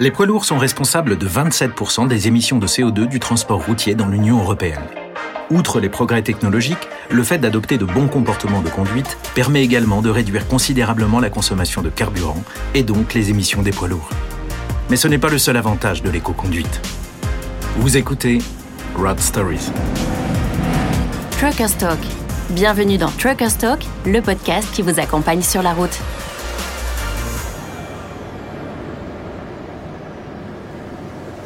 Les poids lourds sont responsables de 27% des émissions de CO2 du transport routier dans l'Union européenne. Outre les progrès technologiques, le fait d'adopter de bons comportements de conduite permet également de réduire considérablement la consommation de carburant et donc les émissions des poids lourds. Mais ce n'est pas le seul avantage de l'éco-conduite. Vous écoutez Road Stories. Trucker Talk. Bienvenue dans Trucker Talk, le podcast qui vous accompagne sur la route.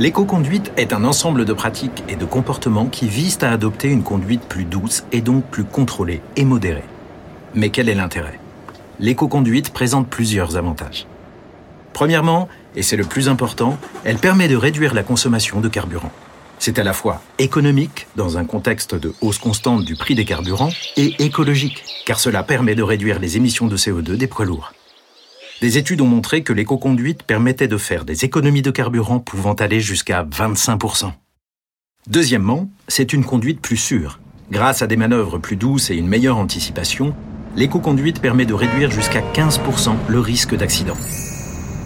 L'éco-conduite est un ensemble de pratiques et de comportements qui visent à adopter une conduite plus douce et donc plus contrôlée et modérée. Mais quel est l'intérêt? L'éco-conduite présente plusieurs avantages. Premièrement, et c'est le plus important, elle permet de réduire la consommation de carburant. C'est à la fois économique, dans un contexte de hausse constante du prix des carburants, et écologique, car cela permet de réduire les émissions de CO2 des poids lourds. Des études ont montré que l'éco-conduite permettait de faire des économies de carburant pouvant aller jusqu'à 25%. Deuxièmement, c'est une conduite plus sûre. Grâce à des manœuvres plus douces et une meilleure anticipation, l'éco-conduite permet de réduire jusqu'à 15% le risque d'accident.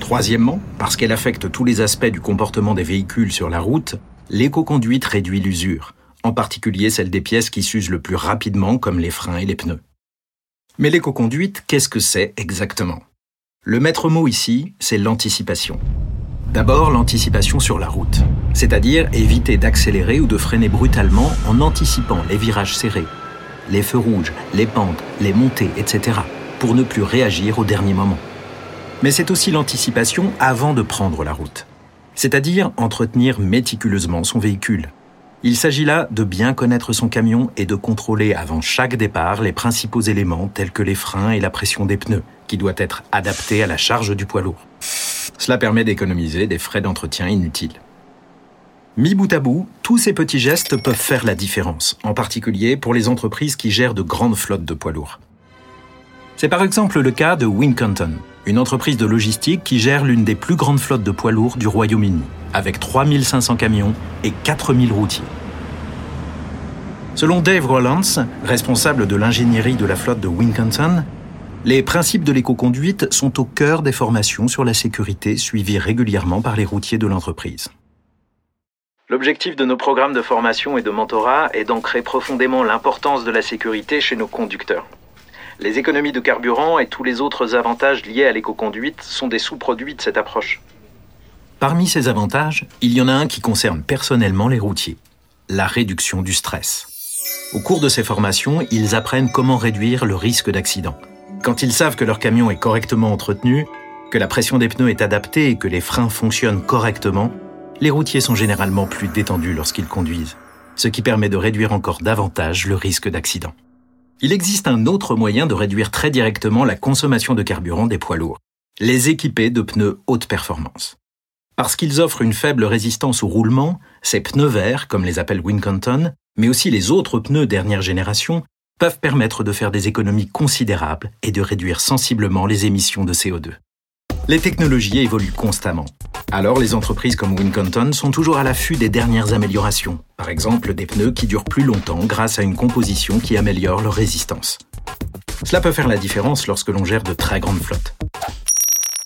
Troisièmement, parce qu'elle affecte tous les aspects du comportement des véhicules sur la route, l'éco-conduite réduit l'usure, en particulier celle des pièces qui s'usent le plus rapidement comme les freins et les pneus. Mais l'éco-conduite, qu'est-ce que c'est exactement? Le maître mot ici, c'est l'anticipation. D'abord, l'anticipation sur la route, c'est-à-dire éviter d'accélérer ou de freiner brutalement en anticipant les virages serrés, les feux rouges, les pentes, les montées, etc., pour ne plus réagir au dernier moment. Mais c'est aussi l'anticipation avant de prendre la route, c'est-à-dire entretenir méticuleusement son véhicule. Il s'agit là de bien connaître son camion et de contrôler avant chaque départ les principaux éléments tels que les freins et la pression des pneus, qui doit être adapté à la charge du poids lourd. Cela permet d'économiser des frais d'entretien inutiles. Mi bout à bout, tous ces petits gestes peuvent faire la différence, en particulier pour les entreprises qui gèrent de grandes flottes de poids lourds. C'est par exemple le cas de Wincanton, une entreprise de logistique qui gère l'une des plus grandes flottes de poids lourds du Royaume-Uni, avec 3500 camions et 4000 routiers. Selon Dave Rollins, responsable de l'ingénierie de la flotte de Wincanton, les principes de l'éco-conduite sont au cœur des formations sur la sécurité suivies régulièrement par les routiers de l'entreprise. L'objectif de nos programmes de formation et de mentorat est d'ancrer profondément l'importance de la sécurité chez nos conducteurs. Les économies de carburant et tous les autres avantages liés à l'éco-conduite sont des sous-produits de cette approche. Parmi ces avantages, il y en a un qui concerne personnellement les routiers, la réduction du stress. Au cours de ces formations, ils apprennent comment réduire le risque d'accident. Quand ils savent que leur camion est correctement entretenu, que la pression des pneus est adaptée et que les freins fonctionnent correctement, les routiers sont généralement plus détendus lorsqu'ils conduisent, ce qui permet de réduire encore davantage le risque d'accident. Il existe un autre moyen de réduire très directement la consommation de carburant des poids lourds, les équiper de pneus haute performance. Parce qu'ils offrent une faible résistance au roulement, ces pneus verts, comme les appelle Wincanton, mais aussi les autres pneus dernière génération, peuvent permettre de faire des économies considérables et de réduire sensiblement les émissions de CO2. Les technologies évoluent constamment. Alors les entreprises comme Wincanton sont toujours à l'affût des dernières améliorations, par exemple des pneus qui durent plus longtemps grâce à une composition qui améliore leur résistance. Cela peut faire la différence lorsque l'on gère de très grandes flottes.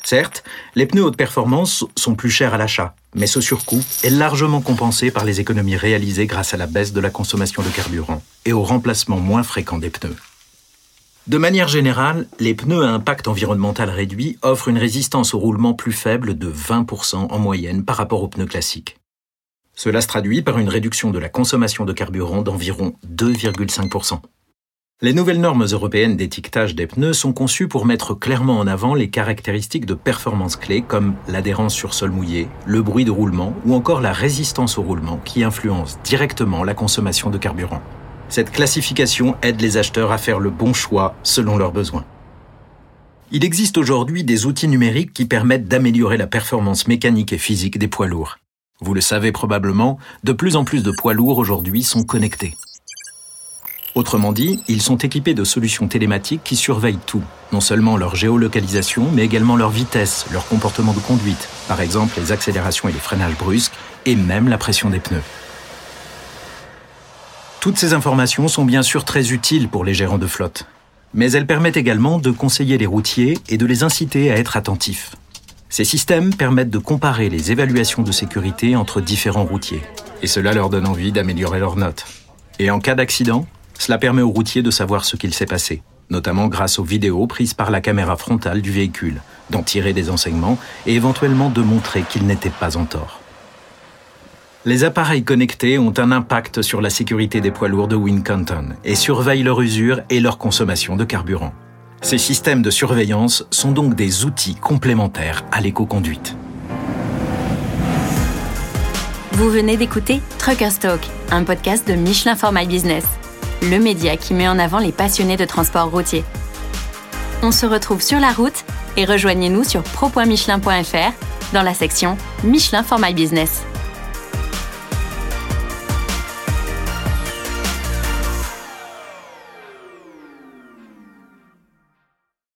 Certes, les pneus haute performance sont plus chers à l'achat, mais ce surcoût est largement compensé par les économies réalisées grâce à la baisse de la consommation de carburant et au remplacement moins fréquent des pneus. De manière générale, les pneus à impact environnemental réduit offrent une résistance au roulement plus faible de 20% en moyenne par rapport aux pneus classiques. Cela se traduit par une réduction de la consommation de carburant d'environ 2,5%. Les nouvelles normes européennes d'étiquetage des pneus sont conçues pour mettre clairement en avant les caractéristiques de performance clés comme l'adhérence sur sol mouillé, le bruit de roulement ou encore la résistance au roulement qui influencent directement la consommation de carburant. Cette classification aide les acheteurs à faire le bon choix selon leurs besoins. Il existe aujourd'hui des outils numériques qui permettent d'améliorer la performance mécanique et physique des poids lourds. Vous le savez probablement, de plus en plus de poids lourds aujourd'hui sont connectés. Autrement dit, ils sont équipés de solutions télématiques qui surveillent tout, non seulement leur géolocalisation, mais également leur vitesse, leur comportement de conduite, par exemple les accélérations et les freinages brusques, et même la pression des pneus. Toutes ces informations sont bien sûr très utiles pour les gérants de flotte, mais elles permettent également de conseiller les routiers et de les inciter à être attentifs. Ces systèmes permettent de comparer les évaluations de sécurité entre différents routiers, et cela leur donne envie d'améliorer leurs notes. Et en cas d'accident, cela permet aux routiers de savoir ce qu'il s'est passé, notamment grâce aux vidéos prises par la caméra frontale du véhicule, d'en tirer des enseignements et éventuellement de montrer qu'ils n'étaient pas en tort. Les appareils connectés ont un impact sur la sécurité des poids lourds de Wincanton et surveillent leur usure et leur consommation de carburant. Ces systèmes de surveillance sont donc des outils complémentaires à l'éco-conduite. Vous venez d'écouter Trucker Talk, un podcast de Michelin for My Business, le média qui met en avant les passionnés de transport routier. On se retrouve sur la route et rejoignez-nous sur pro.michelin.fr dans la section Michelin for My Business.